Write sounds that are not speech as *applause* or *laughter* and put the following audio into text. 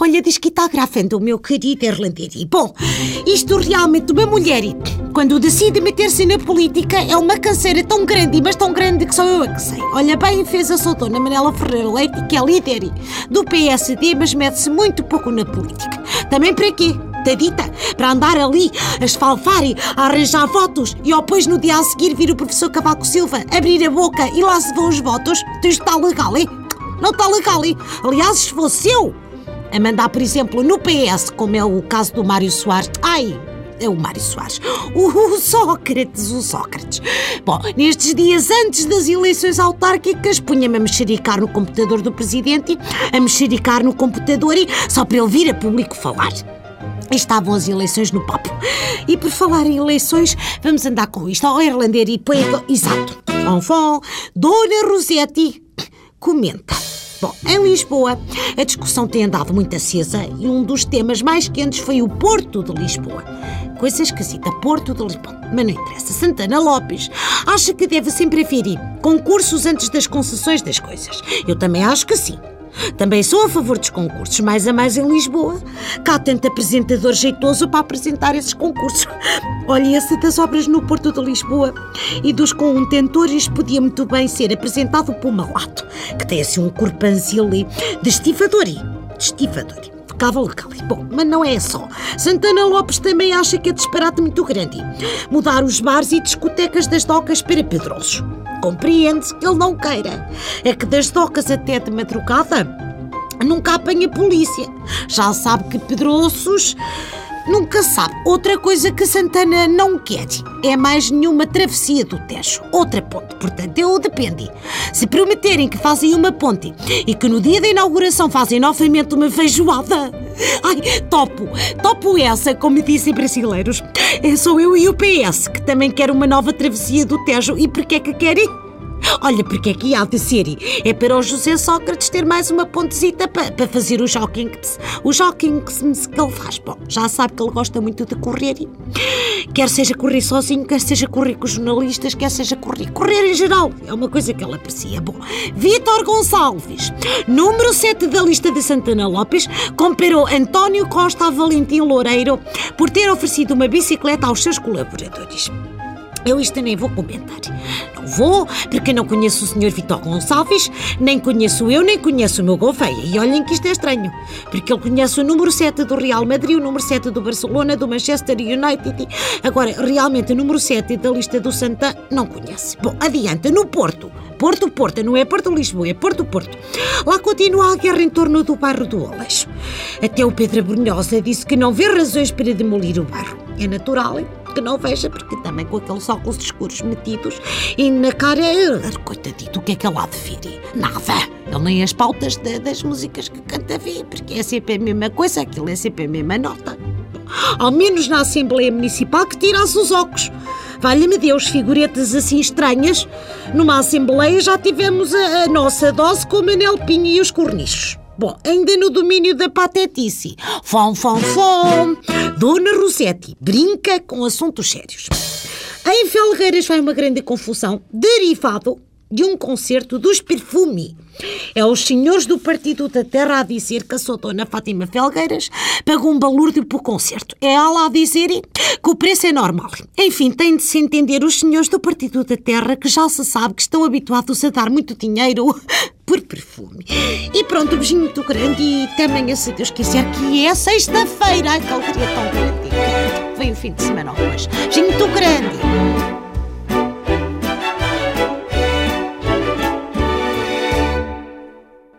olha, diz que está gravando o meu querido irlandês. Bom, isto realmente, uma mulher, quando decide meter-se na política, é uma canseira tão grande, mas tão grande que só eu a que sei. Olha, bem fez a soltona Manela Ferreira Leite, que é líder do PSD, mas mete-se muito pouco na política. Também para quê? tadita, para andar ali a esfalfar e a arranjar votos e depois no dia a seguir vir o professor Cavaco Silva abrir a boca e lá se vão os votos, isto está legal, hein? Não está legal, hein? Aliás, se fosse eu a mandar, por exemplo, no PS, como é o caso do Mário Soares, ai, é o Mário Soares. O Sócrates, o Sócrates. Bom, nestes dias antes das eleições autárquicas, punha-me a mexericar no computador do presidente, a mexericar no computador e só para ele vir a público falar. Estavam as eleições no papo. E por falar em eleições, vamos andar com isto. Ao irlandeiro e poeta. Exato. Fom, Dona Rosetti comenta. Bom, em Lisboa, a discussão tem andado muito acesa e um dos temas mais quentes foi o Porto de Lisboa. Coisa esquisita, Porto de Lisboa. Mas não interessa. Santana Lopes acha que deve sempre haver concursos antes das concessões das coisas. Eu também acho que sim. Também sou a favor dos concursos, mais a mais em Lisboa. Cá tanto apresentador jeitoso para apresentar esses concursos. Olha, esse das obras no Porto de Lisboa e dos contentores podia muito bem ser apresentado por Malato, que tem assim um corpanzil de estivadori. De estivadori ficava legal. Bom, mas não é só. Santana Lopes também acha que é disparate muito grande. Mudar os bares e discotecas das docas para pedrosos. Compreende-se que ele não queira. É que das docas até de madrugada nunca apanha polícia. Já sabe que Pedroços nunca sabe. Outra coisa que Santana não quer é mais nenhuma travessia do Tejo. Outra ponte. Portanto, eu depende. Se prometerem que fazem uma ponte e que no dia da inauguração fazem novamente uma feijoada. Ai, topo. Topo essa, como dizem brasileiros. É só eu e o PS que também quer uma nova travessia do Tejo. E porquê é que querem? Olha, porque é que há de ser? É para o José Sócrates ter mais uma pontezita para, para fazer o jogging, o jogging que ele faz. Bom, já sabe que ele gosta muito de correr. Quer seja correr sozinho, quer seja correr com os jornalistas, quer seja correr. Correr em geral é uma coisa que ele aprecia. Bom, Vítor Gonçalves, número 7 da lista de Santana Lopes, comparou António Costa a Valentim Loureiro por ter oferecido uma bicicleta aos seus colaboradores. Eu isto nem vou comentar. Não vou, porque não conheço o Sr. Vitor Gonçalves, nem conheço eu, nem conheço o meu Gouveia. E olhem que isto é estranho, porque ele conhece o número 7 do Real Madrid, o número 7 do Barcelona, do Manchester United. Agora, realmente, o número 7 da lista do Santa não conhece. Bom, adianta, no Porto. Porto, Porto, não é Porto Lisboa, é Porto, Porto. Lá continua a guerra em torno do bairro do Oleixo. Até o Pedro Brunhosa disse que não vê razões para demolir o bairro. É natural, hein? Que não veja, porque também com aqueles óculos escuros metidos e na cara, coitadito, o que é que ele há de vir? Nada. Ele nem as pautas de, das músicas que canta vê, porque é sempre a mesma coisa, aquilo é sempre a mesma nota. Ao menos na Assembleia Municipal que tirasse os óculos. Valha-me Deus, figuretas assim estranhas. Numa Assembleia já tivemos a, a nossa dose com o Manel Pinho e os cornichos. Bom, ainda no domínio da patetice. Fom, fom, fom. Dona Rosetti brinca com assuntos sérios. Em Felgueiras vai uma grande confusão derivado de um concerto dos Perfume. É os senhores do Partido da Terra a dizer que a sua dona Fátima Felgueiras pagou um balúrdio por concerto. É ela a dizer que o preço é normal. Enfim, tem de se entender os senhores do Partido da Terra que já se sabe que estão habituados a dar muito dinheiro *laughs* por perfume. E pronto, um beijinho muito grande e amanhã, se Deus quiser, que é sexta-feira. Ai, que alegria tão grande. Vem o fim de semana hoje. Beijinho muito grande.